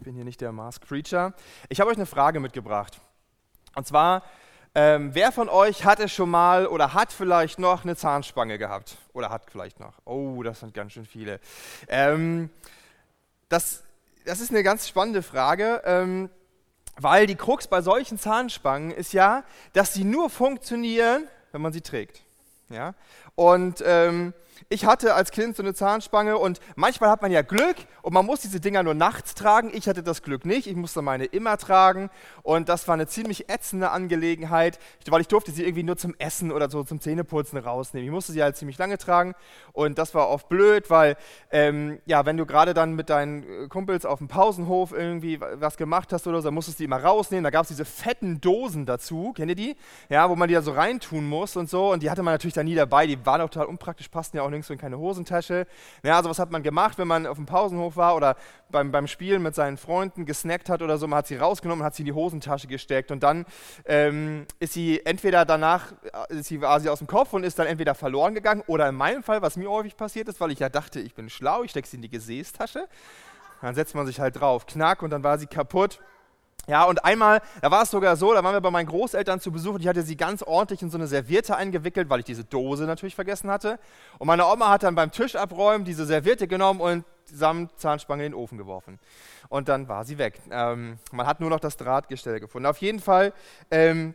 Ich bin hier nicht der Mars Creature. Ich habe euch eine Frage mitgebracht. Und zwar, ähm, wer von euch hatte schon mal oder hat vielleicht noch eine Zahnspange gehabt? Oder hat vielleicht noch? Oh, das sind ganz schön viele. Ähm, das, das ist eine ganz spannende Frage, ähm, weil die Krux bei solchen Zahnspangen ist ja, dass sie nur funktionieren, wenn man sie trägt. Ja? Und ähm, ich hatte als Kind so eine Zahnspange und manchmal hat man ja Glück und man muss diese Dinger nur nachts tragen. Ich hatte das Glück nicht, ich musste meine immer tragen und das war eine ziemlich ätzende Angelegenheit, weil ich durfte sie irgendwie nur zum Essen oder so zum Zähneputzen rausnehmen. Ich musste sie halt ziemlich lange tragen und das war oft blöd, weil ähm, ja, wenn du gerade dann mit deinen äh, Kumpels auf dem Pausenhof irgendwie was gemacht hast oder so, dann musstest du die immer rausnehmen. Da gab es diese fetten Dosen dazu, kennt ihr die? Ja, wo man die da so reintun muss und so und die hatte man natürlich da nie dabei, die waren auch total unpraktisch, passten ja auch nirgendwo in keine Hosentasche. Ja, also was hat man gemacht, wenn man auf dem Pausenhof war oder beim, beim Spielen mit seinen Freunden gesnackt hat oder so, man hat sie rausgenommen, hat sie in die Hosentasche gesteckt und dann ähm, ist sie entweder danach, äh, ist sie, sie aus dem Kopf und ist dann entweder verloren gegangen oder in meinem Fall, was mir häufig passiert ist, weil ich ja dachte, ich bin schlau, ich stecke sie in die Gesäßtasche, dann setzt man sich halt drauf, knack und dann war sie kaputt. Ja, und einmal, da war es sogar so, da waren wir bei meinen Großeltern zu Besuch und ich hatte sie ganz ordentlich in so eine Serviette eingewickelt, weil ich diese Dose natürlich vergessen hatte. Und meine Oma hat dann beim Tisch abräumen diese Serviette genommen und samt Zahnspange in den Ofen geworfen. Und dann war sie weg. Ähm, man hat nur noch das Drahtgestell gefunden. Auf jeden Fall ähm,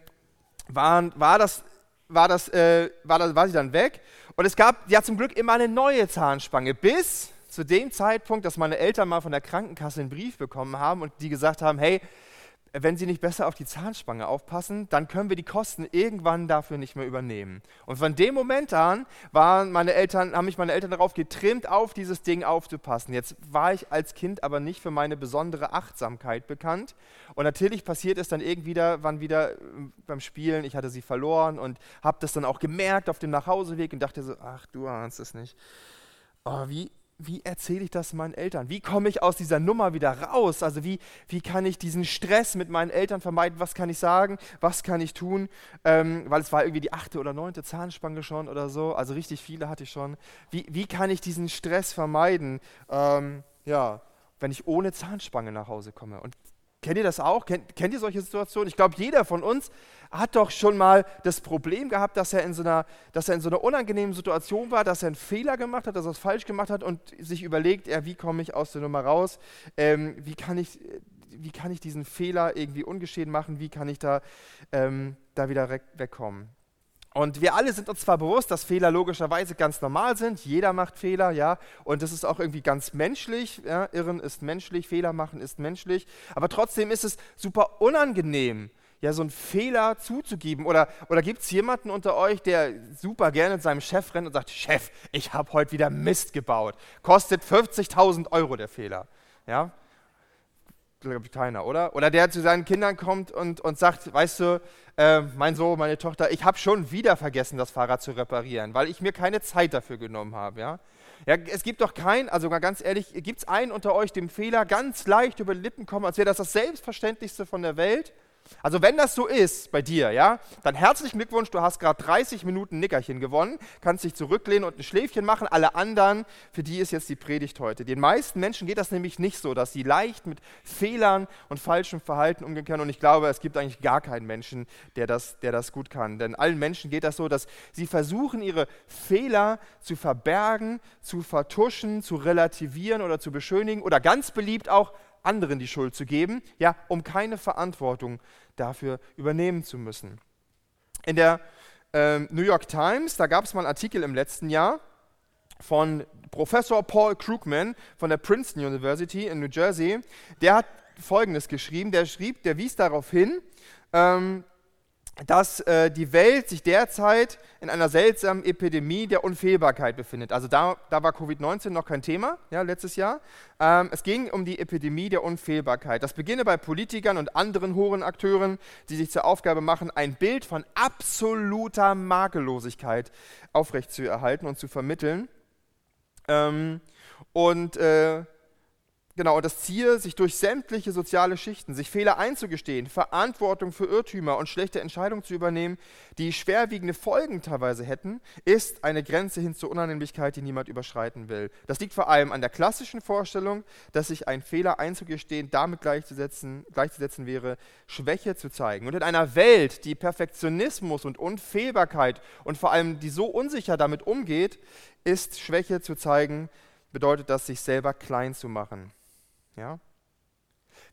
war, war, das, war, das, äh, war, das, war sie dann weg. Und es gab ja zum Glück immer eine neue Zahnspange, bis zu dem Zeitpunkt, dass meine Eltern mal von der Krankenkasse einen Brief bekommen haben und die gesagt haben, hey, wenn Sie nicht besser auf die Zahnspange aufpassen, dann können wir die Kosten irgendwann dafür nicht mehr übernehmen. Und von dem Moment an waren meine Eltern, haben mich meine Eltern darauf getrimmt, auf dieses Ding aufzupassen. Jetzt war ich als Kind aber nicht für meine besondere Achtsamkeit bekannt. Und natürlich passiert es dann irgendwie wann wieder äh, beim Spielen, ich hatte sie verloren und habe das dann auch gemerkt auf dem Nachhauseweg und dachte so, ach, du ahnst es nicht. Oh, wie wie erzähle ich das meinen Eltern? Wie komme ich aus dieser Nummer wieder raus? Also wie, wie kann ich diesen Stress mit meinen Eltern vermeiden? Was kann ich sagen? Was kann ich tun? Ähm, weil es war irgendwie die achte oder neunte Zahnspange schon oder so. Also richtig viele hatte ich schon. Wie, wie kann ich diesen Stress vermeiden? Ähm, ja, wenn ich ohne Zahnspange nach Hause komme. Und Kennt ihr das auch? Kennt, kennt ihr solche Situationen? Ich glaube, jeder von uns hat doch schon mal das Problem gehabt, dass er, in so einer, dass er in so einer unangenehmen Situation war, dass er einen Fehler gemacht hat, dass er es falsch gemacht hat und sich überlegt, ja, wie komme ich aus der Nummer raus? Ähm, wie, kann ich, wie kann ich diesen Fehler irgendwie ungeschehen machen? Wie kann ich da, ähm, da wieder wegkommen? Und wir alle sind uns zwar bewusst, dass Fehler logischerweise ganz normal sind. Jeder macht Fehler, ja. Und das ist auch irgendwie ganz menschlich. Ja? Irren ist menschlich, Fehler machen ist menschlich. Aber trotzdem ist es super unangenehm, ja, so einen Fehler zuzugeben. Oder, oder gibt es jemanden unter euch, der super gerne seinem Chef rennt und sagt, Chef, ich habe heute wieder Mist gebaut. Kostet 50.000 Euro der Fehler. Ja, glaube oder? Oder der zu seinen Kindern kommt und, und sagt, weißt du, äh, mein Sohn, meine Tochter, ich habe schon wieder vergessen, das Fahrrad zu reparieren, weil ich mir keine Zeit dafür genommen habe, ja? Ja, es gibt doch keinen, also ganz ehrlich, gibt es einen unter euch, dem Fehler ganz leicht über die Lippen kommen, als wäre das das Selbstverständlichste von der Welt? Also wenn das so ist bei dir, ja, dann herzlichen Glückwunsch, du hast gerade 30 Minuten Nickerchen gewonnen, kannst dich zurücklehnen und ein Schläfchen machen. Alle anderen, für die ist jetzt die Predigt heute. Den meisten Menschen geht das nämlich nicht so, dass sie leicht mit Fehlern und falschem Verhalten umgehen können. Und ich glaube, es gibt eigentlich gar keinen Menschen, der das, der das gut kann. Denn allen Menschen geht das so, dass sie versuchen, ihre Fehler zu verbergen, zu vertuschen, zu relativieren oder zu beschönigen oder ganz beliebt auch anderen die Schuld zu geben, ja, um keine Verantwortung dafür übernehmen zu müssen. In der äh, New York Times, da gab es mal einen Artikel im letzten Jahr von Professor Paul Krugman von der Princeton University in New Jersey. Der hat Folgendes geschrieben. Der schrieb, der wies darauf hin, ähm, dass äh, die Welt sich derzeit in einer seltsamen Epidemie der Unfehlbarkeit befindet. Also da, da war Covid-19 noch kein Thema, ja, letztes Jahr. Ähm, es ging um die Epidemie der Unfehlbarkeit. Das beginne bei Politikern und anderen hohen Akteuren, die sich zur Aufgabe machen, ein Bild von absoluter Makellosigkeit aufrechtzuerhalten und zu vermitteln. Ähm, und äh, Genau, und das Ziel, sich durch sämtliche soziale Schichten, sich Fehler einzugestehen, Verantwortung für Irrtümer und schlechte Entscheidungen zu übernehmen, die schwerwiegende Folgen teilweise hätten, ist eine Grenze hin zur Unannehmlichkeit, die niemand überschreiten will. Das liegt vor allem an der klassischen Vorstellung, dass sich ein Fehler einzugestehen damit gleichzusetzen, gleichzusetzen wäre, Schwäche zu zeigen. Und in einer Welt, die Perfektionismus und Unfehlbarkeit und vor allem die so unsicher damit umgeht, ist Schwäche zu zeigen, bedeutet das, sich selber klein zu machen. Ja?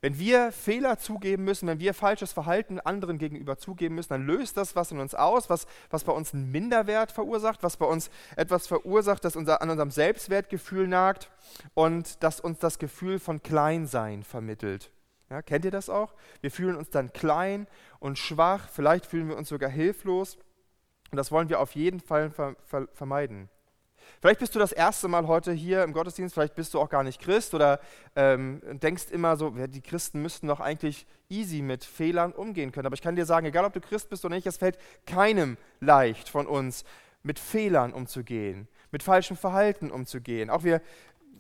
Wenn wir Fehler zugeben müssen, wenn wir falsches Verhalten anderen gegenüber zugeben müssen, dann löst das was in uns aus, was, was bei uns einen Minderwert verursacht, was bei uns etwas verursacht, das unser, an unserem Selbstwertgefühl nagt und das uns das Gefühl von Kleinsein vermittelt. Ja, kennt ihr das auch? Wir fühlen uns dann klein und schwach, vielleicht fühlen wir uns sogar hilflos und das wollen wir auf jeden Fall ver ver vermeiden. Vielleicht bist du das erste Mal heute hier im Gottesdienst, vielleicht bist du auch gar nicht Christ oder ähm, denkst immer so, die Christen müssten doch eigentlich easy mit Fehlern umgehen können. Aber ich kann dir sagen, egal ob du Christ bist oder nicht, es fällt keinem leicht von uns, mit Fehlern umzugehen, mit falschem Verhalten umzugehen. Auch wir,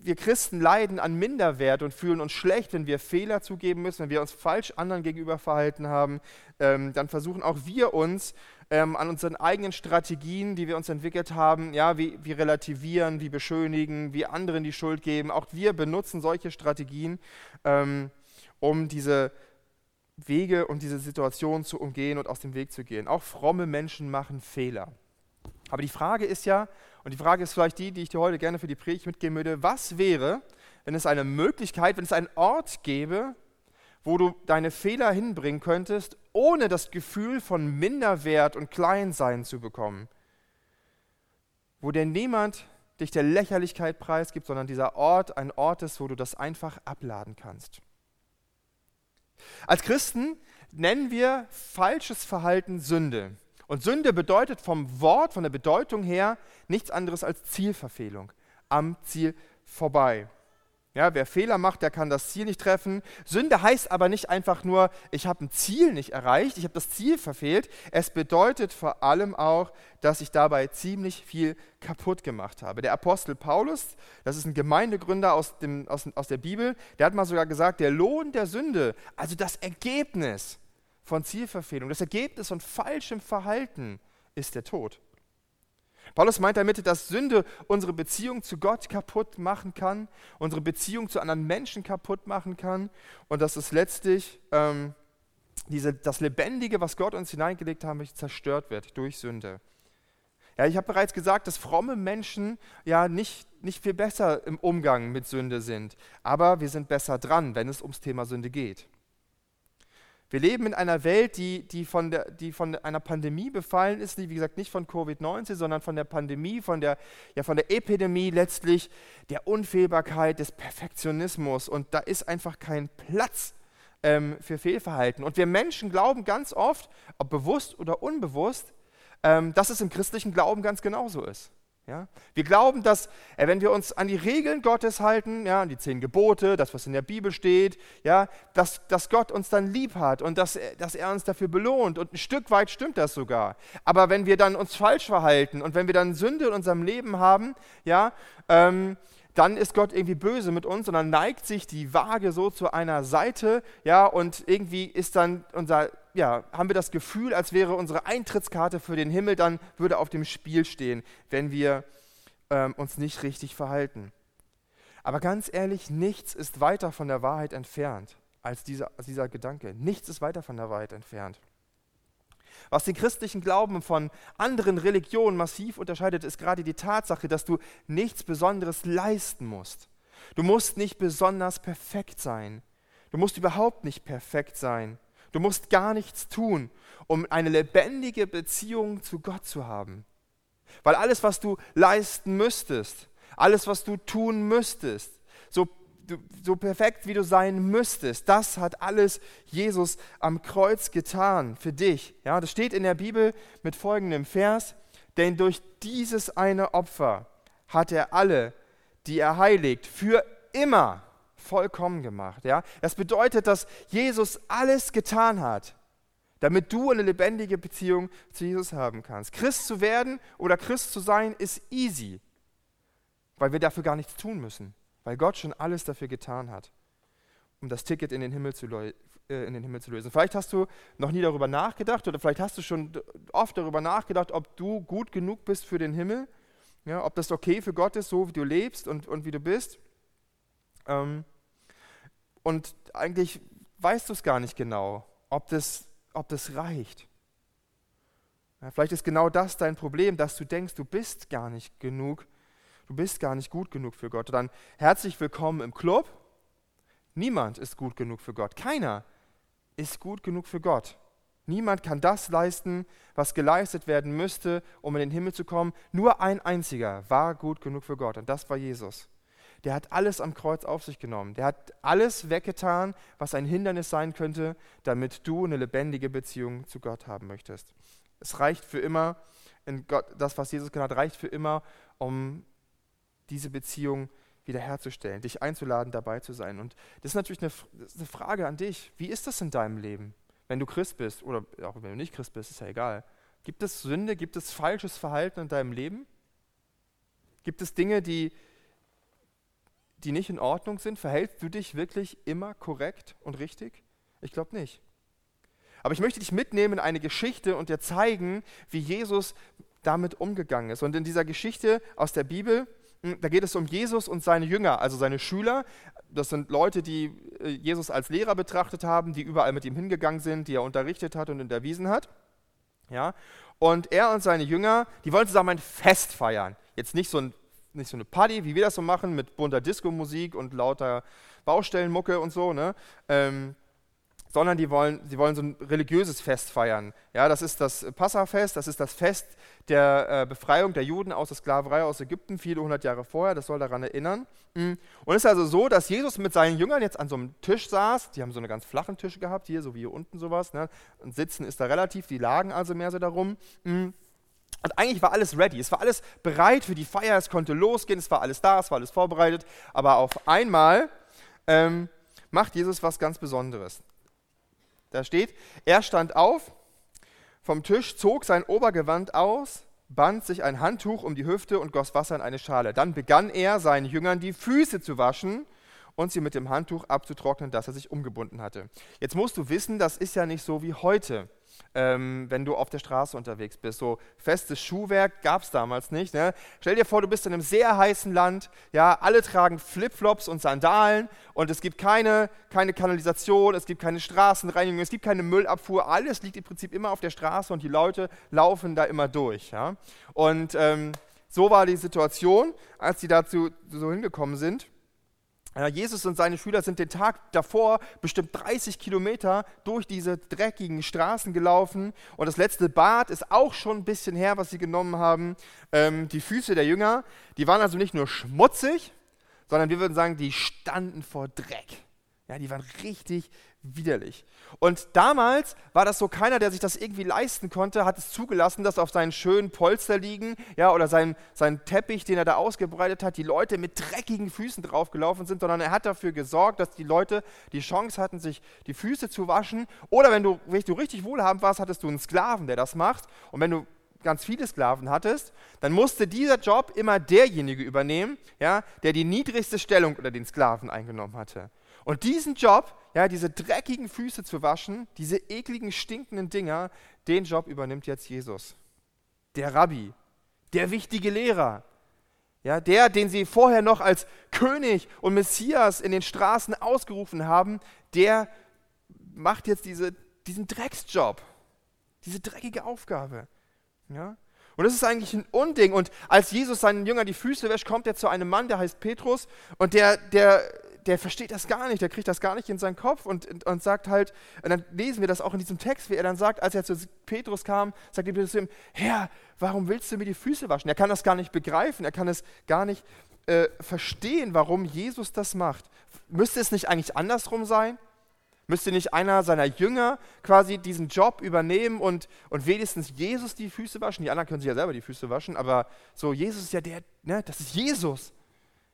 wir Christen leiden an Minderwert und fühlen uns schlecht, wenn wir Fehler zugeben müssen, wenn wir uns falsch anderen gegenüber verhalten haben. Ähm, dann versuchen auch wir uns ähm, an unseren eigenen Strategien, die wir uns entwickelt haben, ja, wie, wie relativieren, wie beschönigen, wie anderen die Schuld geben. Auch wir benutzen solche Strategien, ähm, um diese Wege und diese Situation zu umgehen und aus dem Weg zu gehen. Auch fromme Menschen machen Fehler. Aber die Frage ist ja, und die Frage ist vielleicht die, die ich dir heute gerne für die Predigt mitgeben würde, was wäre, wenn es eine Möglichkeit, wenn es einen Ort gäbe, wo du deine Fehler hinbringen könntest, ohne das Gefühl von Minderwert und Kleinsein zu bekommen. Wo dir niemand dich der Lächerlichkeit preisgibt, sondern dieser Ort ein Ort ist, wo du das einfach abladen kannst. Als Christen nennen wir falsches Verhalten Sünde. Und Sünde bedeutet vom Wort, von der Bedeutung her nichts anderes als Zielverfehlung, am Ziel vorbei. Ja, wer Fehler macht, der kann das Ziel nicht treffen. Sünde heißt aber nicht einfach nur, ich habe ein Ziel nicht erreicht, ich habe das Ziel verfehlt. Es bedeutet vor allem auch, dass ich dabei ziemlich viel kaputt gemacht habe. Der Apostel Paulus, das ist ein Gemeindegründer aus, dem, aus, aus der Bibel, der hat mal sogar gesagt, der Lohn der Sünde, also das Ergebnis von Zielverfehlung, das Ergebnis von falschem Verhalten ist der Tod. Paulus meint damit, dass Sünde unsere Beziehung zu Gott kaputt machen kann, unsere Beziehung zu anderen Menschen kaputt machen kann und dass es letztlich ähm, diese, das Lebendige, was Gott uns hineingelegt hat, zerstört wird durch Sünde. Ja, ich habe bereits gesagt, dass fromme Menschen ja nicht, nicht viel besser im Umgang mit Sünde sind, aber wir sind besser dran, wenn es ums Thema Sünde geht. Wir leben in einer Welt, die, die, von der, die von einer Pandemie befallen ist, die wie gesagt nicht von Covid-19, sondern von der Pandemie, von der, ja, von der Epidemie letztlich, der Unfehlbarkeit, des Perfektionismus. Und da ist einfach kein Platz ähm, für Fehlverhalten. Und wir Menschen glauben ganz oft, ob bewusst oder unbewusst, ähm, dass es im christlichen Glauben ganz genauso ist. Ja? Wir glauben, dass, äh, wenn wir uns an die Regeln Gottes halten, ja, an die zehn Gebote, das, was in der Bibel steht, ja, dass, dass Gott uns dann lieb hat und dass, dass er uns dafür belohnt. Und ein Stück weit stimmt das sogar. Aber wenn wir dann uns falsch verhalten und wenn wir dann Sünde in unserem Leben haben, ja, ähm, dann ist Gott irgendwie böse mit uns und dann neigt sich die Waage so zu einer Seite, ja, und irgendwie ist dann unser, ja, haben wir das Gefühl, als wäre unsere Eintrittskarte für den Himmel dann würde auf dem Spiel stehen, wenn wir ähm, uns nicht richtig verhalten. Aber ganz ehrlich, nichts ist weiter von der Wahrheit entfernt als dieser, als dieser Gedanke. Nichts ist weiter von der Wahrheit entfernt. Was den christlichen Glauben von anderen Religionen massiv unterscheidet, ist gerade die Tatsache, dass du nichts Besonderes leisten musst. Du musst nicht besonders perfekt sein. Du musst überhaupt nicht perfekt sein. Du musst gar nichts tun, um eine lebendige Beziehung zu Gott zu haben. Weil alles, was du leisten müsstest, alles, was du tun müsstest, so so perfekt wie du sein müsstest, das hat alles Jesus am Kreuz getan für dich. Ja, das steht in der Bibel mit folgendem Vers, denn durch dieses eine Opfer hat er alle, die er heiligt, für immer vollkommen gemacht. Ja? Das bedeutet, dass Jesus alles getan hat, damit du eine lebendige Beziehung zu Jesus haben kannst. Christ zu werden oder Christ zu sein ist easy, weil wir dafür gar nichts tun müssen. Weil Gott schon alles dafür getan hat, um das Ticket in den Himmel zu, äh, in den Himmel zu lösen. Vielleicht hast du noch nie darüber nachgedacht oder vielleicht hast du schon oft darüber nachgedacht, ob du gut genug bist für den Himmel, ja, ob das okay für Gott ist, so wie du lebst und, und wie du bist. Ähm, und eigentlich weißt du es gar nicht genau, ob das, ob das reicht. Ja, vielleicht ist genau das dein Problem, dass du denkst, du bist gar nicht genug, du bist gar nicht gut genug für Gott. Dann herzlich willkommen im Club. Niemand ist gut genug für Gott. Keiner ist gut genug für Gott. Niemand kann das leisten, was geleistet werden müsste, um in den Himmel zu kommen. Nur ein einziger war gut genug für Gott und das war Jesus. Der hat alles am Kreuz auf sich genommen. Der hat alles weggetan, was ein Hindernis sein könnte, damit du eine lebendige Beziehung zu Gott haben möchtest. Es reicht für immer, Gott, das, was Jesus getan hat, reicht für immer, um diese Beziehung wiederherzustellen, dich einzuladen, dabei zu sein. Und das ist natürlich eine, ist eine Frage an dich. Wie ist das in deinem Leben, wenn du Christ bist oder auch wenn du nicht Christ bist, ist ja egal. Gibt es Sünde, gibt es falsches Verhalten in deinem Leben? Gibt es Dinge, die, die nicht in Ordnung sind? Verhältst du dich wirklich immer korrekt und richtig? Ich glaube nicht. Aber ich möchte dich mitnehmen in eine Geschichte und dir zeigen, wie Jesus damit umgegangen ist. Und in dieser Geschichte aus der Bibel, da geht es um Jesus und seine Jünger, also seine Schüler. Das sind Leute, die äh, Jesus als Lehrer betrachtet haben, die überall mit ihm hingegangen sind, die er unterrichtet hat und unterwiesen hat. Ja? Und er und seine Jünger, die wollen zusammen ein Fest feiern. Jetzt nicht so ein nicht so eine Party, wie wir das so machen, mit bunter Disco-Musik und lauter Baustellenmucke und so, ne? Ähm, sondern die wollen, sie wollen so ein religiöses Fest feiern. Ja, das ist das Passafest, das ist das Fest der äh, Befreiung der Juden aus der Sklaverei aus Ägypten, viele hundert Jahre vorher, das soll daran erinnern. Mhm. Und es ist also so, dass Jesus mit seinen Jüngern jetzt an so einem Tisch saß, die haben so eine ganz flachen Tisch gehabt, hier, so wie hier unten sowas, ne? und Sitzen ist da relativ, die lagen also mehr so darum. Mhm. Und eigentlich war alles ready, es war alles bereit für die Feier, es konnte losgehen, es war alles da, es war alles vorbereitet. Aber auf einmal ähm, macht Jesus was ganz Besonderes. Da steht, er stand auf vom Tisch, zog sein Obergewand aus, band sich ein Handtuch um die Hüfte und goss Wasser in eine Schale. Dann begann er seinen Jüngern die Füße zu waschen und sie mit dem Handtuch abzutrocknen, das er sich umgebunden hatte. Jetzt musst du wissen, das ist ja nicht so wie heute ähm, wenn du auf der Straße unterwegs bist. So festes Schuhwerk gab es damals nicht. Ne? Stell dir vor, du bist in einem sehr heißen Land, ja, alle tragen Flipflops und Sandalen und es gibt keine, keine Kanalisation, es gibt keine Straßenreinigung, es gibt keine Müllabfuhr, alles liegt im Prinzip immer auf der Straße und die Leute laufen da immer durch. Ja? Und ähm, so war die Situation, als sie dazu so hingekommen sind. Jesus und seine Schüler sind den Tag davor bestimmt 30 Kilometer durch diese dreckigen Straßen gelaufen und das letzte Bad ist auch schon ein bisschen her, was sie genommen haben. Ähm, die Füße der Jünger, die waren also nicht nur schmutzig, sondern wir würden sagen, die standen vor Dreck. Ja, die waren richtig widerlich. Und damals war das so, keiner, der sich das irgendwie leisten konnte, hat es zugelassen, dass auf seinen schönen Polster liegen, ja, oder sein, sein Teppich, den er da ausgebreitet hat, die Leute mit dreckigen Füßen draufgelaufen sind, sondern er hat dafür gesorgt, dass die Leute die Chance hatten, sich die Füße zu waschen. Oder wenn du, wenn du richtig wohlhabend warst, hattest du einen Sklaven, der das macht. Und wenn du ganz viele Sklaven hattest, dann musste dieser Job immer derjenige übernehmen, ja, der die niedrigste Stellung unter den Sklaven eingenommen hatte. Und diesen Job, ja, diese dreckigen Füße zu waschen, diese ekligen, stinkenden Dinger, den Job übernimmt jetzt Jesus. Der Rabbi, der wichtige Lehrer, ja, der, den sie vorher noch als König und Messias in den Straßen ausgerufen haben, der macht jetzt diese, diesen Drecksjob, diese dreckige Aufgabe. Ja? Und das ist eigentlich ein Unding. Und als Jesus seinen Jüngern die Füße wäscht, kommt er zu einem Mann, der heißt Petrus, und der, der der versteht das gar nicht, der kriegt das gar nicht in seinen Kopf und, und, und, sagt halt, und dann lesen wir das auch in diesem Text, wie er dann sagt, als er zu Petrus kam, sagt Petrus zu ihm, Herr, warum willst du mir die Füße waschen? Er kann das gar nicht begreifen, er kann es gar nicht äh, verstehen, warum Jesus das macht. Müsste es nicht eigentlich andersrum sein? Müsste nicht einer seiner Jünger quasi diesen Job übernehmen und, und wenigstens Jesus die Füße waschen? Die anderen können sich ja selber die Füße waschen, aber so, Jesus ist ja der, ne, das ist Jesus.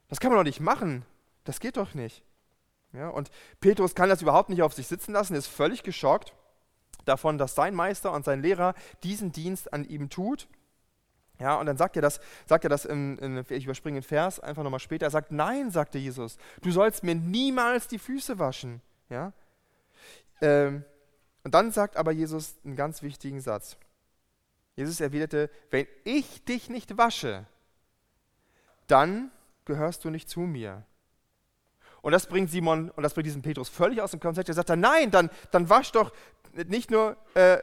Das kann man doch nicht machen. Das geht doch nicht. Ja, und Petrus kann das überhaupt nicht auf sich sitzen lassen, ist völlig geschockt davon, dass sein Meister und sein Lehrer diesen Dienst an ihm tut. Ja, und dann sagt er das, sagt er das in, in, ich überspringe den Vers einfach nochmal später. Er sagt, nein, sagte Jesus, du sollst mir niemals die Füße waschen. Ja? Ähm, und dann sagt aber Jesus einen ganz wichtigen Satz. Jesus erwiderte, wenn ich dich nicht wasche, dann gehörst du nicht zu mir. Und das bringt Simon und das bringt diesen Petrus völlig aus dem Konzept. Er sagt dann, nein, dann, dann wasch doch nicht nur, äh,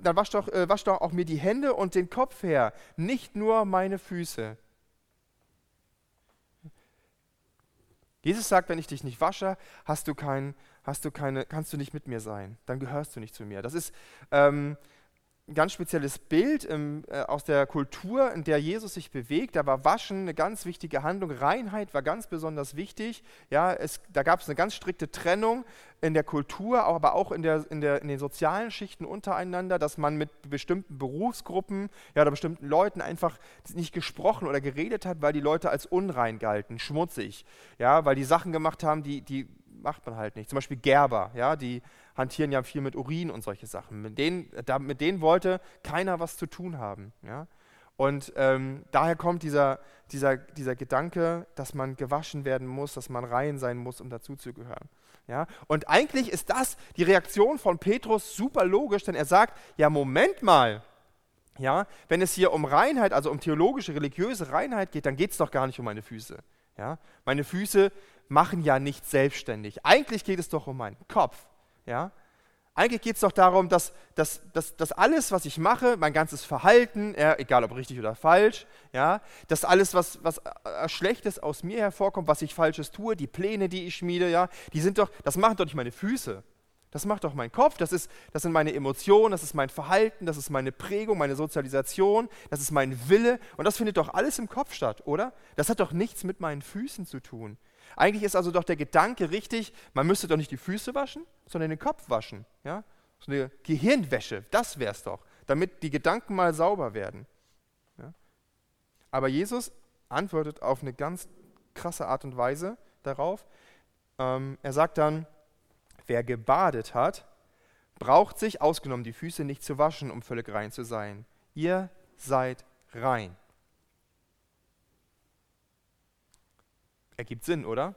dann wasch doch, äh, wasch doch auch mir die Hände und den Kopf her, nicht nur meine Füße. Jesus sagt, wenn ich dich nicht wasche, hast du kein, hast du keine, kannst du nicht mit mir sein. Dann gehörst du nicht zu mir. Das ist ähm, ein ganz spezielles Bild im, äh, aus der Kultur, in der Jesus sich bewegt. Da war Waschen eine ganz wichtige Handlung. Reinheit war ganz besonders wichtig. Ja, es, da gab es eine ganz strikte Trennung in der Kultur, aber auch in, der, in, der, in den sozialen Schichten untereinander, dass man mit bestimmten Berufsgruppen ja, oder bestimmten Leuten einfach nicht gesprochen oder geredet hat, weil die Leute als unrein galten, schmutzig. Ja, weil die Sachen gemacht haben, die, die macht man halt nicht. Zum Beispiel Gerber, ja, die hantieren ja viel mit Urin und solche Sachen. Mit denen, da, mit denen wollte keiner was zu tun haben. Ja? Und ähm, daher kommt dieser, dieser, dieser Gedanke, dass man gewaschen werden muss, dass man rein sein muss, um dazuzugehören. Ja? Und eigentlich ist das die Reaktion von Petrus super logisch, denn er sagt, ja Moment mal, ja, wenn es hier um Reinheit, also um theologische, religiöse Reinheit geht, dann geht es doch gar nicht um meine Füße. Ja? Meine Füße machen ja nicht selbstständig. Eigentlich geht es doch um meinen Kopf. Ja? Eigentlich geht es doch darum, dass, dass, dass, dass alles, was ich mache, mein ganzes Verhalten, ja, egal ob richtig oder falsch, ja, dass alles, was, was äh, Schlechtes aus mir hervorkommt, was ich Falsches tue, die Pläne, die ich schmiede, ja, die sind doch, das machen doch nicht meine Füße. Das macht doch mein Kopf, das, ist, das sind meine Emotionen, das ist mein Verhalten, das ist meine Prägung, meine Sozialisation, das ist mein Wille und das findet doch alles im Kopf statt, oder? Das hat doch nichts mit meinen Füßen zu tun. Eigentlich ist also doch der Gedanke richtig, man müsste doch nicht die Füße waschen, sondern den Kopf waschen. Ja? So eine Gehirnwäsche, das wäre es doch, damit die Gedanken mal sauber werden. Ja? Aber Jesus antwortet auf eine ganz krasse Art und Weise darauf. Ähm, er sagt dann, wer gebadet hat, braucht sich, ausgenommen die Füße, nicht zu waschen, um völlig rein zu sein. Ihr seid rein. Ergibt Sinn, oder?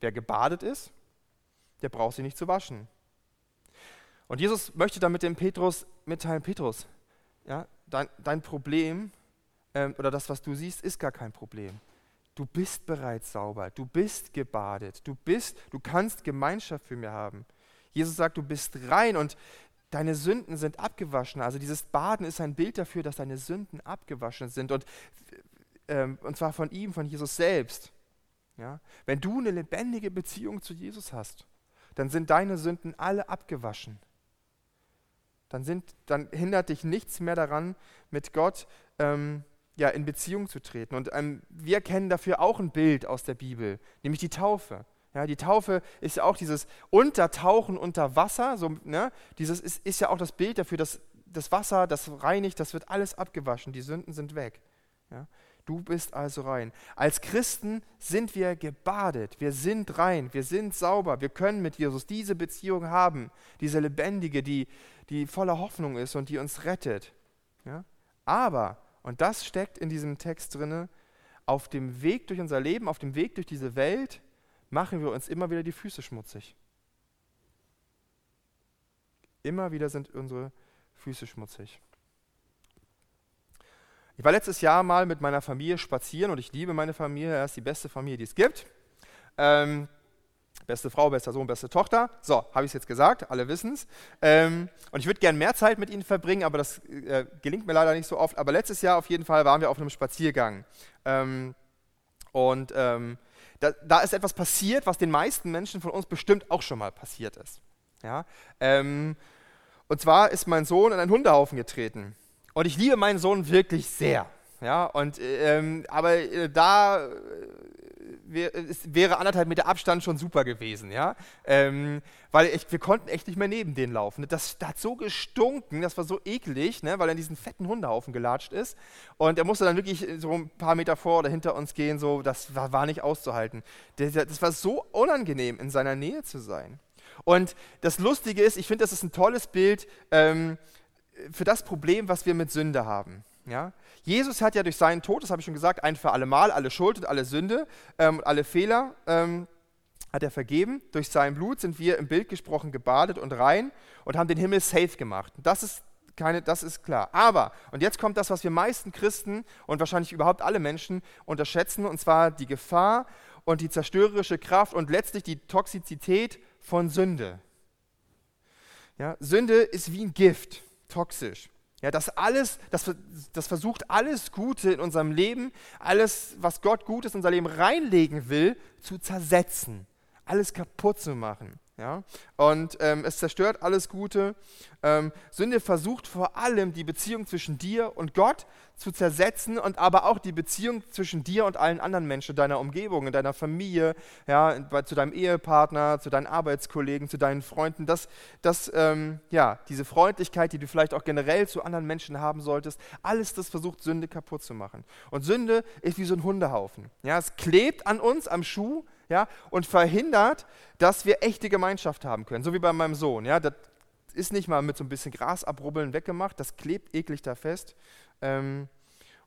Wer gebadet ist, der braucht sich nicht zu waschen. Und Jesus möchte damit dem Petrus mitteilen, Petrus, ja, dein, dein Problem ähm, oder das, was du siehst, ist gar kein Problem. Du bist bereits sauber, du bist gebadet, du bist, du kannst Gemeinschaft für mir haben. Jesus sagt, du bist rein und deine Sünden sind abgewaschen. Also dieses Baden ist ein Bild dafür, dass deine Sünden abgewaschen sind und, ähm, und zwar von ihm, von Jesus selbst. Ja? Wenn du eine lebendige Beziehung zu Jesus hast, dann sind deine Sünden alle abgewaschen. Dann, sind, dann hindert dich nichts mehr daran, mit Gott ähm, ja, in Beziehung zu treten. Und ähm, wir kennen dafür auch ein Bild aus der Bibel, nämlich die Taufe. Ja, die Taufe ist ja auch dieses Untertauchen unter Wasser. So, ne? Dieses ist, ist ja auch das Bild dafür, dass das Wasser, das reinigt, das wird alles abgewaschen, die Sünden sind weg. Ja? Du bist also rein. Als Christen sind wir gebadet, wir sind rein, wir sind sauber, wir können mit Jesus diese Beziehung haben, diese lebendige, die, die voller Hoffnung ist und die uns rettet. Ja? Aber, und das steckt in diesem Text drin, auf dem Weg durch unser Leben, auf dem Weg durch diese Welt, machen wir uns immer wieder die Füße schmutzig. Immer wieder sind unsere Füße schmutzig. Ich war letztes Jahr mal mit meiner Familie spazieren und ich liebe meine Familie, er ist die beste Familie, die es gibt. Ähm, beste Frau, bester Sohn, beste Tochter. So, habe ich es jetzt gesagt, alle wissen es. Ähm, und ich würde gerne mehr Zeit mit ihnen verbringen, aber das äh, gelingt mir leider nicht so oft. Aber letztes Jahr auf jeden Fall waren wir auf einem Spaziergang. Ähm, und ähm, da, da, ist etwas passiert, was den meisten Menschen von uns bestimmt auch schon mal passiert ist. Ja? Ähm, und zwar ist mein Sohn in einen Hundehaufen getreten. Und ich liebe meinen Sohn wirklich sehr. Ja, und, ähm, aber äh, da äh, wär, es wäre anderthalb Meter Abstand schon super gewesen, ja, ähm, weil ich, wir konnten echt nicht mehr neben denen laufen. Das, das, hat so gestunken, das war so eklig, ne, weil er in diesen fetten Hundehaufen gelatscht ist und er musste dann wirklich so ein paar Meter vor oder hinter uns gehen, so, das war, war nicht auszuhalten. Das, das war so unangenehm, in seiner Nähe zu sein. Und das Lustige ist, ich finde, das ist ein tolles Bild, ähm, für das Problem, was wir mit Sünde haben. Ja? Jesus hat ja durch seinen Tod, das habe ich schon gesagt, ein für alle Mal, alle Schuld und alle Sünde ähm, und alle Fehler ähm, hat er vergeben. Durch sein Blut sind wir im Bild gesprochen gebadet und rein und haben den Himmel safe gemacht. Das ist, keine, das ist klar. Aber, und jetzt kommt das, was wir meisten Christen und wahrscheinlich überhaupt alle Menschen unterschätzen, und zwar die Gefahr und die zerstörerische Kraft und letztlich die Toxizität von Sünde. Ja, Sünde ist wie ein Gift, toxisch. Ja, das alles, das, das versucht alles Gute in unserem Leben, alles, was Gott Gutes in unser Leben reinlegen will, zu zersetzen alles kaputt zu machen. Ja? Und ähm, es zerstört alles Gute. Ähm, Sünde versucht vor allem die Beziehung zwischen dir und Gott zu zersetzen und aber auch die Beziehung zwischen dir und allen anderen Menschen, deiner Umgebung, in deiner Familie, ja, zu deinem Ehepartner, zu deinen Arbeitskollegen, zu deinen Freunden. Das, das, ähm, ja, diese Freundlichkeit, die du vielleicht auch generell zu anderen Menschen haben solltest, alles das versucht Sünde kaputt zu machen. Und Sünde ist wie so ein Hundehaufen. Ja, es klebt an uns am Schuh ja, und verhindert, dass wir echte Gemeinschaft haben können. So wie bei meinem Sohn. Ja, das ist nicht mal mit so ein bisschen Gras abrubbeln weggemacht, das klebt eklig da fest. Ähm,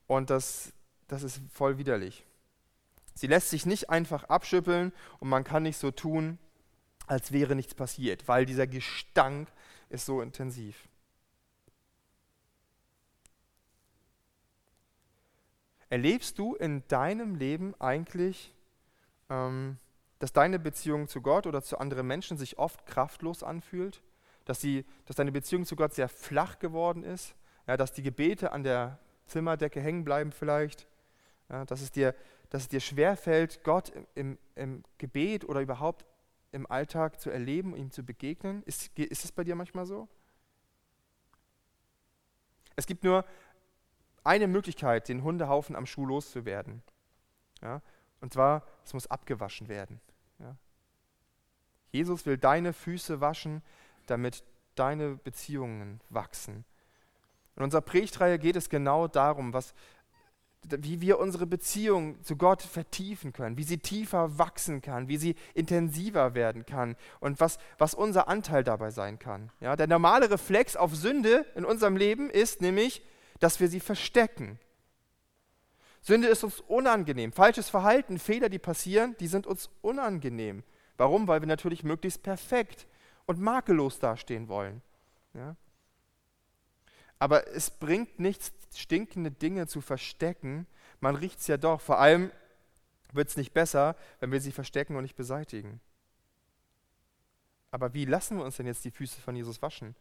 und das, das ist voll widerlich. Sie lässt sich nicht einfach abschüppeln und man kann nicht so tun, als wäre nichts passiert, weil dieser Gestank ist so intensiv. Erlebst du in deinem Leben eigentlich ähm, dass deine Beziehung zu Gott oder zu anderen Menschen sich oft kraftlos anfühlt, dass, sie, dass deine Beziehung zu Gott sehr flach geworden ist, ja, dass die Gebete an der Zimmerdecke hängen bleiben vielleicht, ja, dass, es dir, dass es dir schwerfällt, Gott im, im Gebet oder überhaupt im Alltag zu erleben, ihm zu begegnen. Ist, ist bei dir manchmal so? Es gibt nur eine Möglichkeit, den Hundehaufen am Schuh loszuwerden. Ja? Und zwar, es muss abgewaschen werden. Ja. Jesus will deine Füße waschen, damit deine Beziehungen wachsen. In unserer Predigtreihe geht es genau darum, was, wie wir unsere Beziehung zu Gott vertiefen können, wie sie tiefer wachsen kann, wie sie intensiver werden kann und was, was unser Anteil dabei sein kann. Ja, der normale Reflex auf Sünde in unserem Leben ist nämlich, dass wir sie verstecken, Sünde ist uns unangenehm. Falsches Verhalten, Fehler, die passieren, die sind uns unangenehm. Warum? Weil wir natürlich möglichst perfekt und makellos dastehen wollen. Ja? Aber es bringt nichts, stinkende Dinge zu verstecken. Man riecht es ja doch. Vor allem wird es nicht besser, wenn wir sie verstecken und nicht beseitigen. Aber wie lassen wir uns denn jetzt die Füße von Jesus waschen?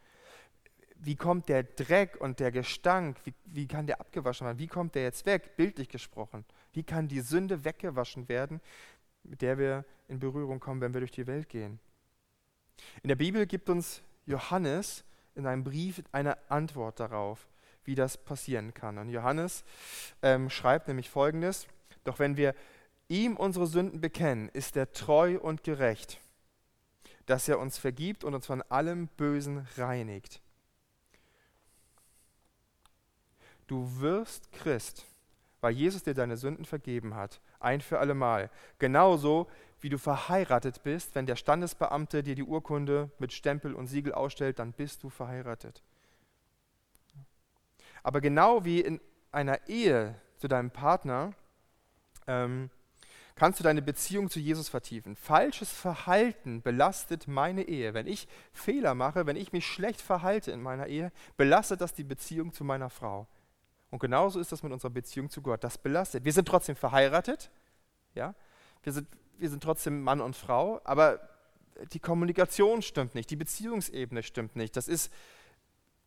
Wie kommt der Dreck und der Gestank, wie, wie kann der abgewaschen werden? Wie kommt der jetzt weg, bildlich gesprochen? Wie kann die Sünde weggewaschen werden, mit der wir in Berührung kommen, wenn wir durch die Welt gehen? In der Bibel gibt uns Johannes in einem Brief eine Antwort darauf, wie das passieren kann. Und Johannes ähm, schreibt nämlich folgendes: Doch wenn wir ihm unsere Sünden bekennen, ist er treu und gerecht, dass er uns vergibt und uns von allem Bösen reinigt. Du wirst Christ, weil Jesus dir deine Sünden vergeben hat, ein für allemal. Genauso wie du verheiratet bist, wenn der Standesbeamte dir die Urkunde mit Stempel und Siegel ausstellt, dann bist du verheiratet. Aber genau wie in einer Ehe zu deinem Partner, ähm, kannst du deine Beziehung zu Jesus vertiefen. Falsches Verhalten belastet meine Ehe. Wenn ich Fehler mache, wenn ich mich schlecht verhalte in meiner Ehe, belastet das die Beziehung zu meiner Frau. Und genauso ist das mit unserer Beziehung zu Gott. Das belastet. Wir sind trotzdem verheiratet, ja? wir, sind, wir sind trotzdem Mann und Frau, aber die Kommunikation stimmt nicht, die Beziehungsebene stimmt nicht. Das ist,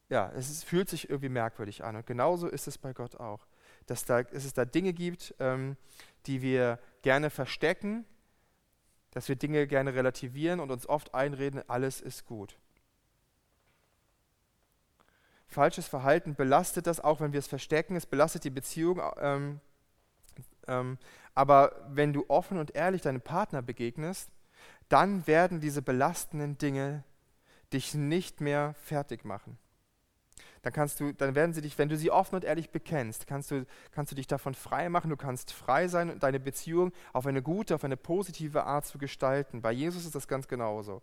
ja, es ist, fühlt sich irgendwie merkwürdig an. Und genauso ist es bei Gott auch. Dass, da, dass es da Dinge gibt, ähm, die wir gerne verstecken, dass wir Dinge gerne relativieren und uns oft einreden, alles ist gut. Falsches Verhalten belastet das, auch wenn wir es verstecken. Es belastet die Beziehung. Ähm, ähm, aber wenn du offen und ehrlich deinem Partner begegnest, dann werden diese belastenden Dinge dich nicht mehr fertig machen. Dann, kannst du, dann werden sie dich, wenn du sie offen und ehrlich bekennst, kannst du, kannst du dich davon frei machen. Du kannst frei sein und deine Beziehung auf eine gute, auf eine positive Art zu gestalten. Bei Jesus ist das ganz genauso.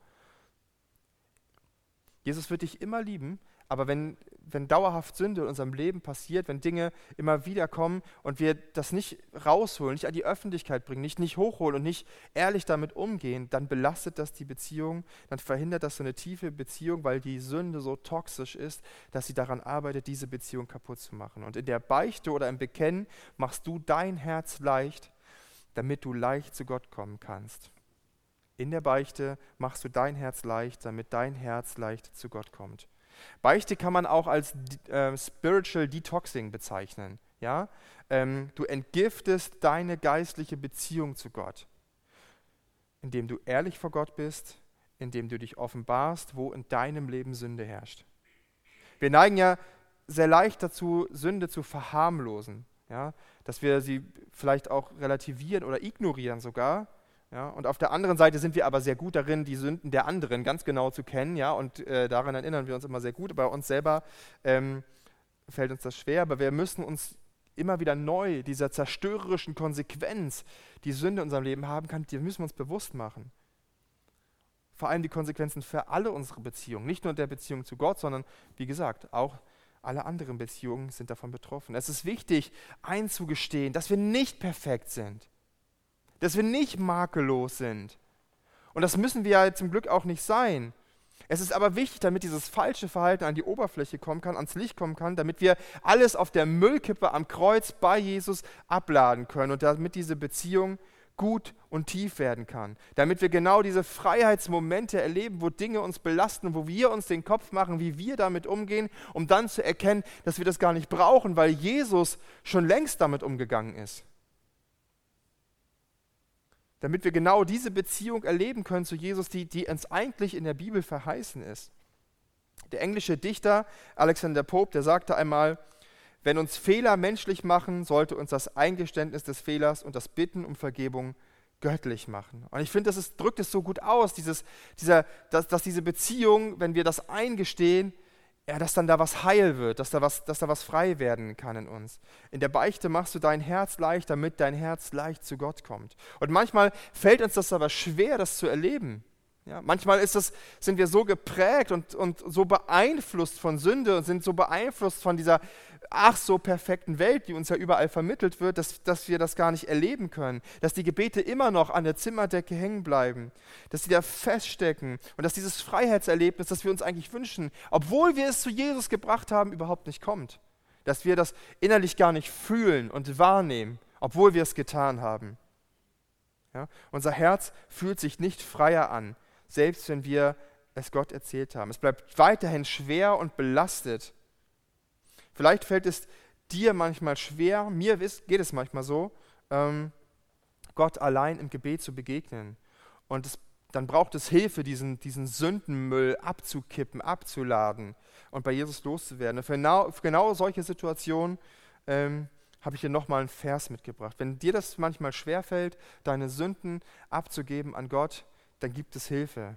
Jesus wird dich immer lieben, aber wenn, wenn dauerhaft Sünde in unserem Leben passiert, wenn Dinge immer wieder kommen und wir das nicht rausholen, nicht an die Öffentlichkeit bringen, nicht, nicht hochholen und nicht ehrlich damit umgehen, dann belastet das die Beziehung, dann verhindert das so eine tiefe Beziehung, weil die Sünde so toxisch ist, dass sie daran arbeitet, diese Beziehung kaputt zu machen. Und in der Beichte oder im Bekennen machst du dein Herz leicht, damit du leicht zu Gott kommen kannst. In der Beichte machst du dein Herz leicht, damit dein Herz leicht zu Gott kommt. Beichte kann man auch als äh, Spiritual Detoxing bezeichnen. Ja? Ähm, du entgiftest deine geistliche Beziehung zu Gott, indem du ehrlich vor Gott bist, indem du dich offenbarst, wo in deinem Leben Sünde herrscht. Wir neigen ja sehr leicht dazu, Sünde zu verharmlosen, ja? dass wir sie vielleicht auch relativieren oder ignorieren sogar. Ja, und auf der anderen Seite sind wir aber sehr gut darin, die Sünden der anderen ganz genau zu kennen, ja, und äh, daran erinnern wir uns immer sehr gut. Bei uns selber ähm, fällt uns das schwer, aber wir müssen uns immer wieder neu dieser zerstörerischen Konsequenz, die Sünde in unserem Leben haben kann, die müssen wir uns bewusst machen. Vor allem die Konsequenzen für alle unsere Beziehungen, nicht nur der Beziehung zu Gott, sondern wie gesagt, auch alle anderen Beziehungen sind davon betroffen. Es ist wichtig einzugestehen, dass wir nicht perfekt sind dass wir nicht makellos sind. Und das müssen wir ja zum Glück auch nicht sein. Es ist aber wichtig, damit dieses falsche Verhalten an die Oberfläche kommen kann, ans Licht kommen kann, damit wir alles auf der Müllkippe am Kreuz bei Jesus abladen können und damit diese Beziehung gut und tief werden kann. Damit wir genau diese Freiheitsmomente erleben, wo Dinge uns belasten, wo wir uns den Kopf machen, wie wir damit umgehen, um dann zu erkennen, dass wir das gar nicht brauchen, weil Jesus schon längst damit umgegangen ist damit wir genau diese Beziehung erleben können zu Jesus, die, die uns eigentlich in der Bibel verheißen ist. Der englische Dichter Alexander Pope, der sagte einmal, wenn uns Fehler menschlich machen, sollte uns das Eingeständnis des Fehlers und das Bitten um Vergebung göttlich machen. Und ich finde, das drückt es so gut aus, dieses, dieser, dass, dass diese Beziehung, wenn wir das eingestehen, ja, dass dann da was heil wird, dass da was, dass da was frei werden kann in uns. In der Beichte machst du dein Herz leicht, damit dein Herz leicht zu Gott kommt. Und manchmal fällt uns das aber schwer, das zu erleben. Ja, manchmal ist das, sind wir so geprägt und, und so beeinflusst von Sünde und sind so beeinflusst von dieser ach so perfekten Welt, die uns ja überall vermittelt wird, dass, dass wir das gar nicht erleben können. Dass die Gebete immer noch an der Zimmerdecke hängen bleiben. Dass sie da feststecken und dass dieses Freiheitserlebnis, das wir uns eigentlich wünschen, obwohl wir es zu Jesus gebracht haben, überhaupt nicht kommt. Dass wir das innerlich gar nicht fühlen und wahrnehmen, obwohl wir es getan haben. Ja? Unser Herz fühlt sich nicht freier an selbst wenn wir es Gott erzählt haben. Es bleibt weiterhin schwer und belastet. Vielleicht fällt es dir manchmal schwer, mir geht es manchmal so, ähm, Gott allein im Gebet zu begegnen. Und es, dann braucht es Hilfe, diesen, diesen Sündenmüll abzukippen, abzuladen und bei Jesus loszuwerden. Für genau, für genau solche Situationen ähm, habe ich dir nochmal einen Vers mitgebracht. Wenn dir das manchmal schwerfällt, deine Sünden abzugeben an Gott, dann gibt es Hilfe.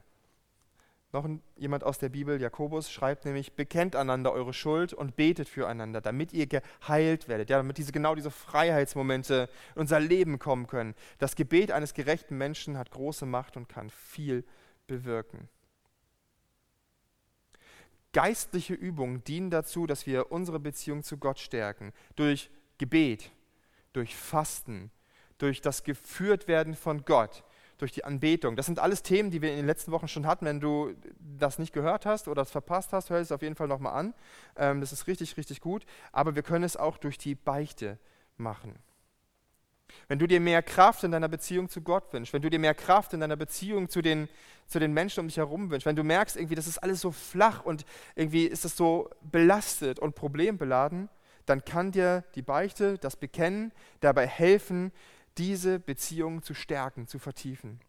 Noch jemand aus der Bibel, Jakobus, schreibt nämlich, bekennt einander eure Schuld und betet füreinander, damit ihr geheilt werdet, ja, damit diese, genau diese Freiheitsmomente in unser Leben kommen können. Das Gebet eines gerechten Menschen hat große Macht und kann viel bewirken. Geistliche Übungen dienen dazu, dass wir unsere Beziehung zu Gott stärken. Durch Gebet, durch Fasten, durch das Geführtwerden von Gott, durch die Anbetung. Das sind alles Themen, die wir in den letzten Wochen schon hatten. Wenn du das nicht gehört hast oder es verpasst hast, hör es auf jeden Fall nochmal an. Ähm, das ist richtig, richtig gut. Aber wir können es auch durch die Beichte machen. Wenn du dir mehr Kraft in deiner Beziehung zu Gott wünschst, wenn du dir mehr Kraft in deiner Beziehung zu den, zu den Menschen um dich herum wünschst, wenn du merkst, irgendwie, das ist alles so flach und irgendwie ist es so belastet und problembeladen, dann kann dir die Beichte, das Bekennen dabei helfen, diese Beziehung zu stärken, zu vertiefen.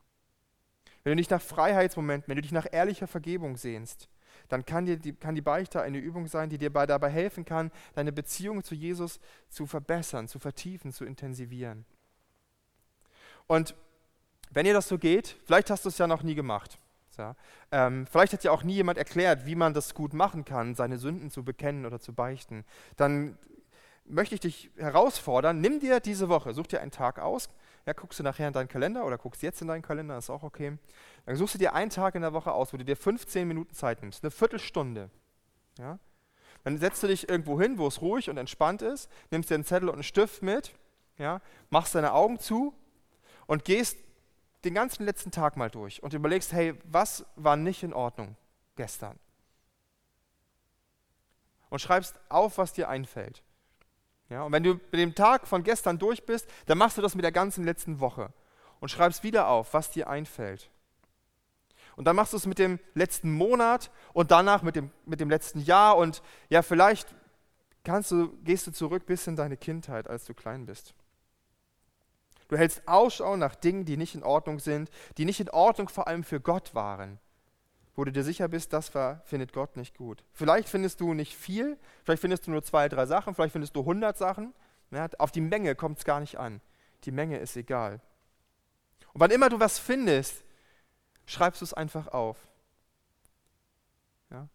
Wenn du dich nach Freiheitsmomenten, wenn du dich nach ehrlicher Vergebung sehnst, dann kann, dir die, kann die Beichte eine Übung sein, die dir dabei helfen kann, deine Beziehung zu Jesus zu verbessern, zu vertiefen, zu intensivieren. Und wenn dir das so geht, vielleicht hast du es ja noch nie gemacht. Ja, ähm, vielleicht hat ja auch nie jemand erklärt, wie man das gut machen kann, seine Sünden zu bekennen oder zu beichten. Dann möchte ich dich herausfordern, nimm dir diese Woche, such dir einen Tag aus, ja, guckst du nachher in deinen Kalender oder guckst jetzt in deinen Kalender, ist auch okay. Dann suchst du dir einen Tag in der Woche aus, wo du dir 15 Minuten Zeit nimmst, eine Viertelstunde. Ja? Dann setzt du dich irgendwo hin, wo es ruhig und entspannt ist, nimmst dir einen Zettel und einen Stift mit, ja, machst deine Augen zu und gehst den ganzen letzten Tag mal durch und überlegst, hey, was war nicht in Ordnung gestern? Und schreibst auf, was dir einfällt. Ja, und wenn du mit dem Tag von gestern durch bist, dann machst du das mit der ganzen letzten Woche und schreibst wieder auf, was dir einfällt. Und dann machst du es mit dem letzten Monat und danach mit dem, mit dem letzten Jahr und ja, vielleicht kannst du, gehst du zurück bis in deine Kindheit, als du klein bist. Du hältst Ausschau nach Dingen, die nicht in Ordnung sind, die nicht in Ordnung vor allem für Gott waren, wo du dir sicher bist, das war, findet Gott nicht gut. Vielleicht findest du nicht viel, vielleicht findest du nur zwei, drei Sachen, vielleicht findest du hundert Sachen. Ja, auf die Menge kommt es gar nicht an. Die Menge ist egal. Und wann immer du was findest, schreibst du es einfach auf. Ja?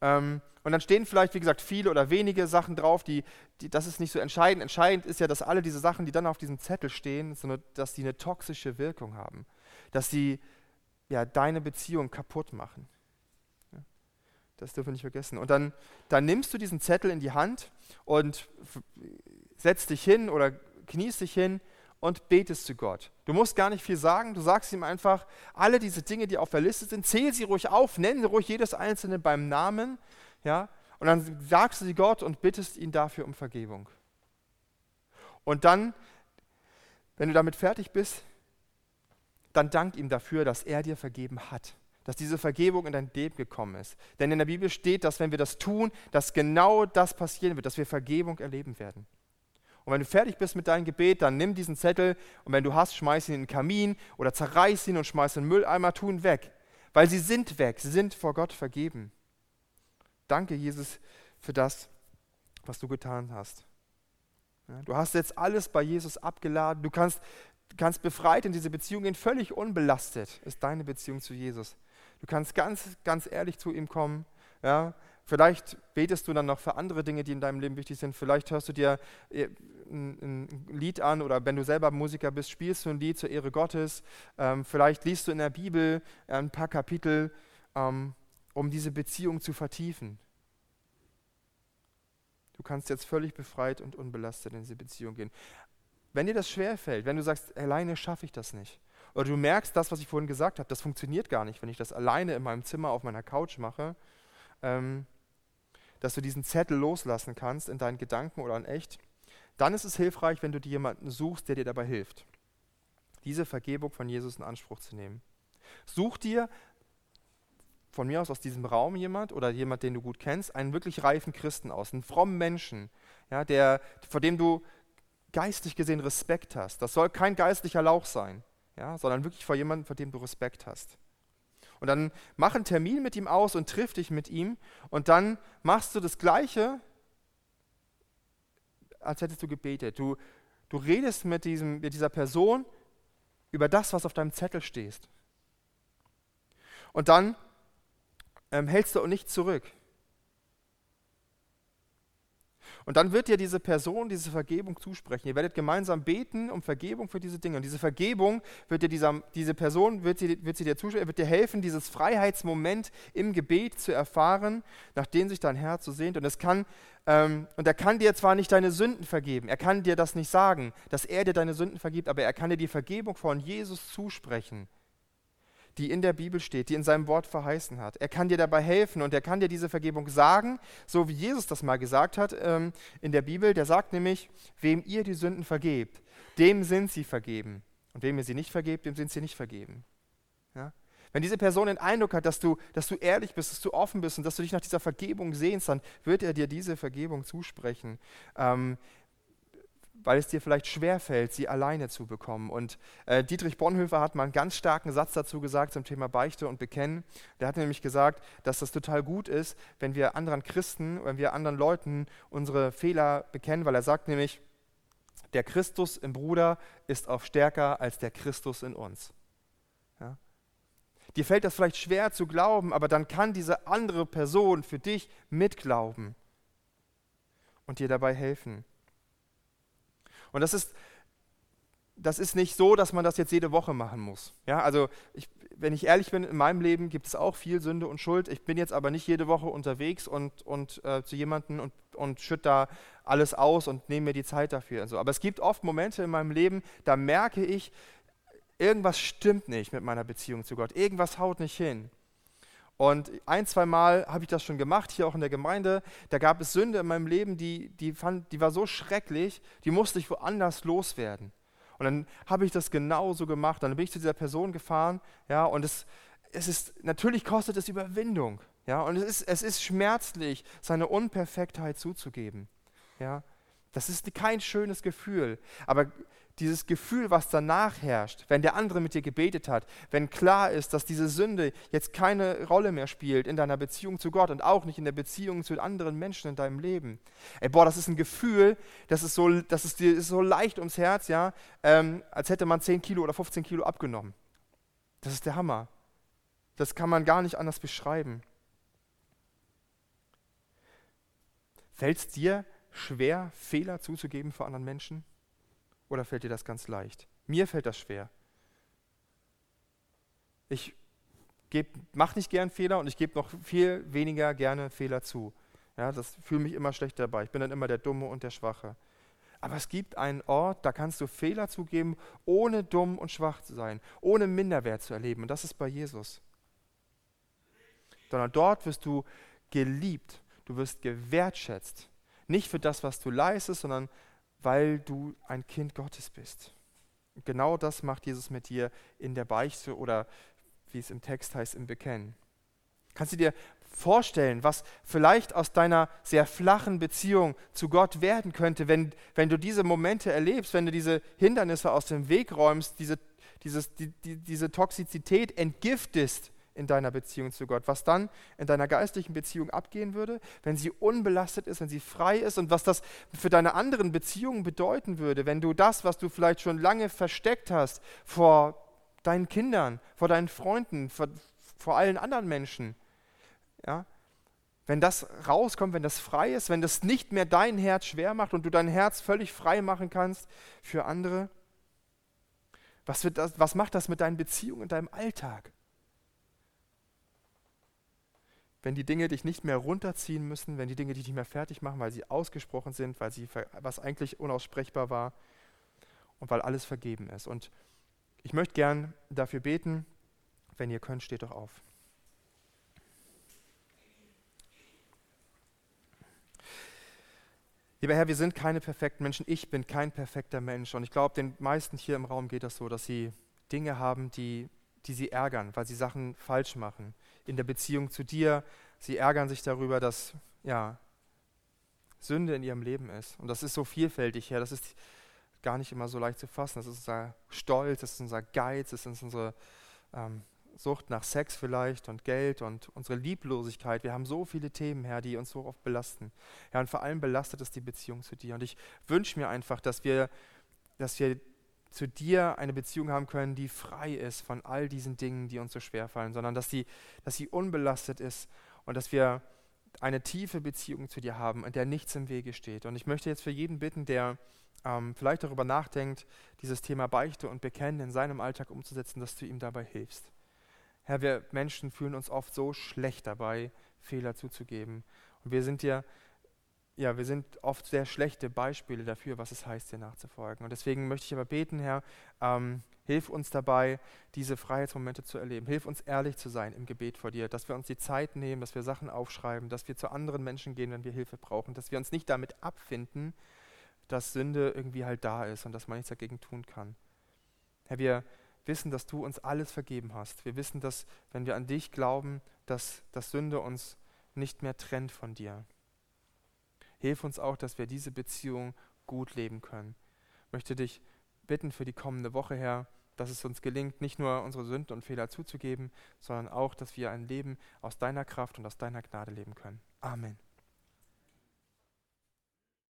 Ähm, und dann stehen vielleicht, wie gesagt, viele oder wenige Sachen drauf, die, die, das ist nicht so entscheidend. Entscheidend ist ja, dass alle diese Sachen, die dann auf diesem Zettel stehen, sondern dass die eine toxische Wirkung haben. Dass sie ja, deine Beziehung kaputt machen. Das dürfen wir nicht vergessen. Und dann, dann nimmst du diesen Zettel in die Hand und setzt dich hin oder kniest dich hin und betest zu Gott. Du musst gar nicht viel sagen, du sagst ihm einfach, alle diese Dinge, die auf der Liste sind, zähl sie ruhig auf, nenne ruhig jedes einzelne beim Namen ja? Und dann sagst du sie Gott und bittest ihn dafür um Vergebung. Und dann, wenn du damit fertig bist, dann dank ihm dafür, dass er dir vergeben hat, dass diese Vergebung in dein Leben gekommen ist. Denn in der Bibel steht, dass wenn wir das tun, dass genau das passieren wird, dass wir Vergebung erleben werden. Und wenn du fertig bist mit deinem Gebet, dann nimm diesen Zettel und wenn du hast, schmeiß ihn in den Kamin oder zerreiß ihn und schmeiß ihn in den Mülleimer, tu ihn weg. Weil sie sind weg, sie sind vor Gott vergeben. Danke, Jesus, für das, was du getan hast. Du hast jetzt alles bei Jesus abgeladen. Du kannst, kannst befreit in diese Beziehung gehen, völlig unbelastet ist deine Beziehung zu Jesus. Du kannst ganz, ganz ehrlich zu ihm kommen. Ja, Vielleicht betest du dann noch für andere Dinge, die in deinem Leben wichtig sind. Vielleicht hörst du dir äh, ein, Lied an oder wenn du selber Musiker bist, spielst du ein Lied zur Ehre Gottes. Ähm, vielleicht liest du in der Bibel ein paar Kapitel. Ähm, um diese Beziehung zu vertiefen. Du kannst jetzt völlig befreit und unbelastet in diese Beziehung gehen. Wenn dir das schwerfällt, wenn du sagst, alleine schaffe ich das nicht, oder du merkst, das, was ich vorhin gesagt habe, das funktioniert gar nicht, wenn ich das alleine in meinem Zimmer auf meiner Couch mache, ähm, dass du diesen Zettel loslassen kannst in deinen Gedanken oder in echt, dann ist es hilfreich, wenn du dir jemanden suchst, der dir dabei hilft, diese Vergebung von Jesus in Anspruch zu nehmen. Such dir von mir aus aus diesem Raum jemand oder jemand, den du gut kennst, einen wirklich reifen Christen aus, einen frommen Menschen, ja, der, vor dem du geistig gesehen Respekt hast. Das soll kein geistlicher Lauch sein, ja, sondern wirklich vor jemandem, vor dem du Respekt hast. Und dann mach einen Termin mit ihm aus und triff dich mit ihm und dann machst du das Gleiche, als hättest du gebetet. Du, du redest mit, diesem, mit dieser Person über das, was auf deinem Zettel steht. Und dann ähm, hältst du auch nicht zurück. Und dann wird dir diese Person diese Vergebung zusprechen. Ihr werdet gemeinsam beten um Vergebung für diese Dinge. Und diese Vergebung wird dir dieser, diese Person wird, sie, wird sie dir zusprechen, wird dir helfen, dieses Freiheitsmoment im Gebet zu erfahren, nach dem sich dein Herz so sehnt. Und es kann ähm, und er kann dir zwar nicht deine Sünden vergeben, er kann dir das nicht sagen, dass er dir deine Sünden vergibt, aber er kann dir die Vergebung von Jesus zusprechen die in der Bibel steht, die in seinem Wort verheißen hat. Er kann dir dabei helfen und er kann dir diese Vergebung sagen, so wie Jesus das mal gesagt hat ähm, in der Bibel. Der sagt nämlich, wem ihr die Sünden vergebt, dem sind sie vergeben. Und wem ihr sie nicht vergebt, dem sind sie nicht vergeben. Ja? Wenn diese Person den Eindruck hat, dass du, dass du ehrlich bist, dass du offen bist und dass du dich nach dieser Vergebung sehnst, dann wird er dir diese Vergebung zusprechen. Ähm, weil es dir vielleicht schwerfällt, sie alleine zu bekommen. Und äh, Dietrich Bonhoeffer hat mal einen ganz starken Satz dazu gesagt zum Thema Beichte und Bekennen. Der hat nämlich gesagt, dass das total gut ist, wenn wir anderen Christen, wenn wir anderen Leuten unsere Fehler bekennen, weil er sagt nämlich, der Christus im Bruder ist auch stärker als der Christus in uns. Ja? Dir fällt das vielleicht schwer zu glauben, aber dann kann diese andere Person für dich mitglauben und dir dabei helfen. Und das ist das ist nicht so, dass man das jetzt jede Woche machen muss. Ja, also ich, wenn ich ehrlich bin, in meinem Leben gibt es auch viel Sünde und Schuld. Ich bin jetzt aber nicht jede Woche unterwegs und, und äh, zu jemandem und, und schütte da alles aus und nehme mir die Zeit dafür. Und so. Aber es gibt oft Momente in meinem Leben, da merke ich, irgendwas stimmt nicht mit meiner Beziehung zu Gott. Irgendwas haut nicht hin. Und ein, zwei Mal habe ich das schon gemacht, hier auch in der Gemeinde. Da gab es Sünde in meinem Leben, die, die, fand, die war so schrecklich, die musste ich woanders loswerden. Und dann habe ich das genauso gemacht. Dann bin ich zu dieser Person gefahren, ja, und es, es ist, natürlich kostet es Überwindung, ja, und es ist, es ist schmerzlich, seine Unperfektheit zuzugeben, ja. Das ist kein schönes Gefühl, aber dieses Gefühl, was danach herrscht, wenn der andere mit dir gebetet hat, wenn klar ist, dass diese Sünde jetzt keine Rolle mehr spielt in deiner Beziehung zu Gott und auch nicht in der Beziehung zu anderen Menschen in deinem Leben. Ey, boah, das ist ein Gefühl, das ist so, das ist, dir ist so leicht ums Herz, ja, ähm, als hätte man 10 Kilo oder 15 Kilo abgenommen. Das ist der Hammer. Das kann man gar nicht anders beschreiben. Fällt es dir schwer, Fehler zuzugeben vor anderen Menschen? Oder fällt dir das ganz leicht? Mir fällt das schwer. Ich mache nicht gern Fehler und ich gebe noch viel weniger gerne Fehler zu. Ja, das fühle mich immer schlecht dabei. Ich bin dann immer der Dumme und der Schwache. Aber es gibt einen Ort, da kannst du Fehler zugeben, ohne dumm und schwach zu sein, ohne Minderwert zu erleben. Und das ist bei Jesus. Sondern dort wirst du geliebt, du wirst gewertschätzt. Nicht für das, was du leistest, sondern weil du ein Kind Gottes bist. genau das macht Jesus mit dir in der Beichte oder wie es im Text heißt, im Bekennen. Kannst du dir vorstellen, was vielleicht aus deiner sehr flachen Beziehung zu Gott werden könnte, wenn, wenn du diese Momente erlebst, wenn du diese Hindernisse aus dem Weg räumst, diese, dieses, die, die, diese Toxizität entgiftest in deiner Beziehung zu Gott, was dann in deiner geistlichen Beziehung abgehen würde, wenn sie unbelastet ist, wenn sie frei ist und was das für deine anderen Beziehungen bedeuten würde, wenn du das, was du vielleicht schon lange versteckt hast vor deinen Kindern, vor deinen Freunden, vor, vor allen anderen Menschen, ja, wenn das rauskommt, wenn das frei ist, wenn das nicht mehr dein Herz schwer macht und du dein Herz völlig frei machen kannst für andere, was, das, was macht das mit deinen Beziehungen in deinem Alltag? Wenn die Dinge dich nicht mehr runterziehen müssen, wenn die Dinge dich nicht mehr fertig machen, weil sie ausgesprochen sind, weil sie was eigentlich unaussprechbar war und weil alles vergeben ist. Und ich möchte gern dafür beten. Wenn ihr könnt, steht doch auf. Lieber Herr, wir sind keine perfekten Menschen. Ich bin kein perfekter Mensch. Und ich glaube, den meisten hier im Raum geht das so, dass sie Dinge haben, die, die sie ärgern, weil sie Sachen falsch machen in der Beziehung zu dir. Sie ärgern sich darüber, dass ja, Sünde in ihrem Leben ist. Und das ist so vielfältig, ja, das ist gar nicht immer so leicht zu fassen. Das ist unser Stolz, das ist unser Geiz, das ist unsere ähm, Sucht nach Sex vielleicht und Geld und unsere Lieblosigkeit. Wir haben so viele Themen, Herr, die uns so oft belasten. Ja, und vor allem belastet es die Beziehung zu dir. Und ich wünsche mir einfach, dass wir, dass wir zu dir eine Beziehung haben können, die frei ist von all diesen Dingen, die uns so schwer fallen, sondern dass sie, dass sie unbelastet ist und dass wir eine tiefe Beziehung zu dir haben, in der nichts im Wege steht. Und ich möchte jetzt für jeden bitten, der ähm, vielleicht darüber nachdenkt, dieses Thema Beichte und Bekennen in seinem Alltag umzusetzen, dass du ihm dabei hilfst. Herr, wir Menschen fühlen uns oft so schlecht dabei, Fehler zuzugeben. Und wir sind dir ja, wir sind oft sehr schlechte Beispiele dafür, was es heißt, dir nachzufolgen. Und deswegen möchte ich aber beten, Herr, ähm, hilf uns dabei, diese Freiheitsmomente zu erleben. Hilf uns ehrlich zu sein im Gebet vor dir, dass wir uns die Zeit nehmen, dass wir Sachen aufschreiben, dass wir zu anderen Menschen gehen, wenn wir Hilfe brauchen, dass wir uns nicht damit abfinden, dass Sünde irgendwie halt da ist und dass man nichts dagegen tun kann. Herr, wir wissen, dass du uns alles vergeben hast. Wir wissen, dass, wenn wir an dich glauben, dass, dass Sünde uns nicht mehr trennt von dir. Hilf uns auch, dass wir diese Beziehung gut leben können. Ich möchte dich bitten für die kommende Woche, Herr, dass es uns gelingt, nicht nur unsere Sünden und Fehler zuzugeben, sondern auch, dass wir ein Leben aus deiner Kraft und aus deiner Gnade leben können. Amen.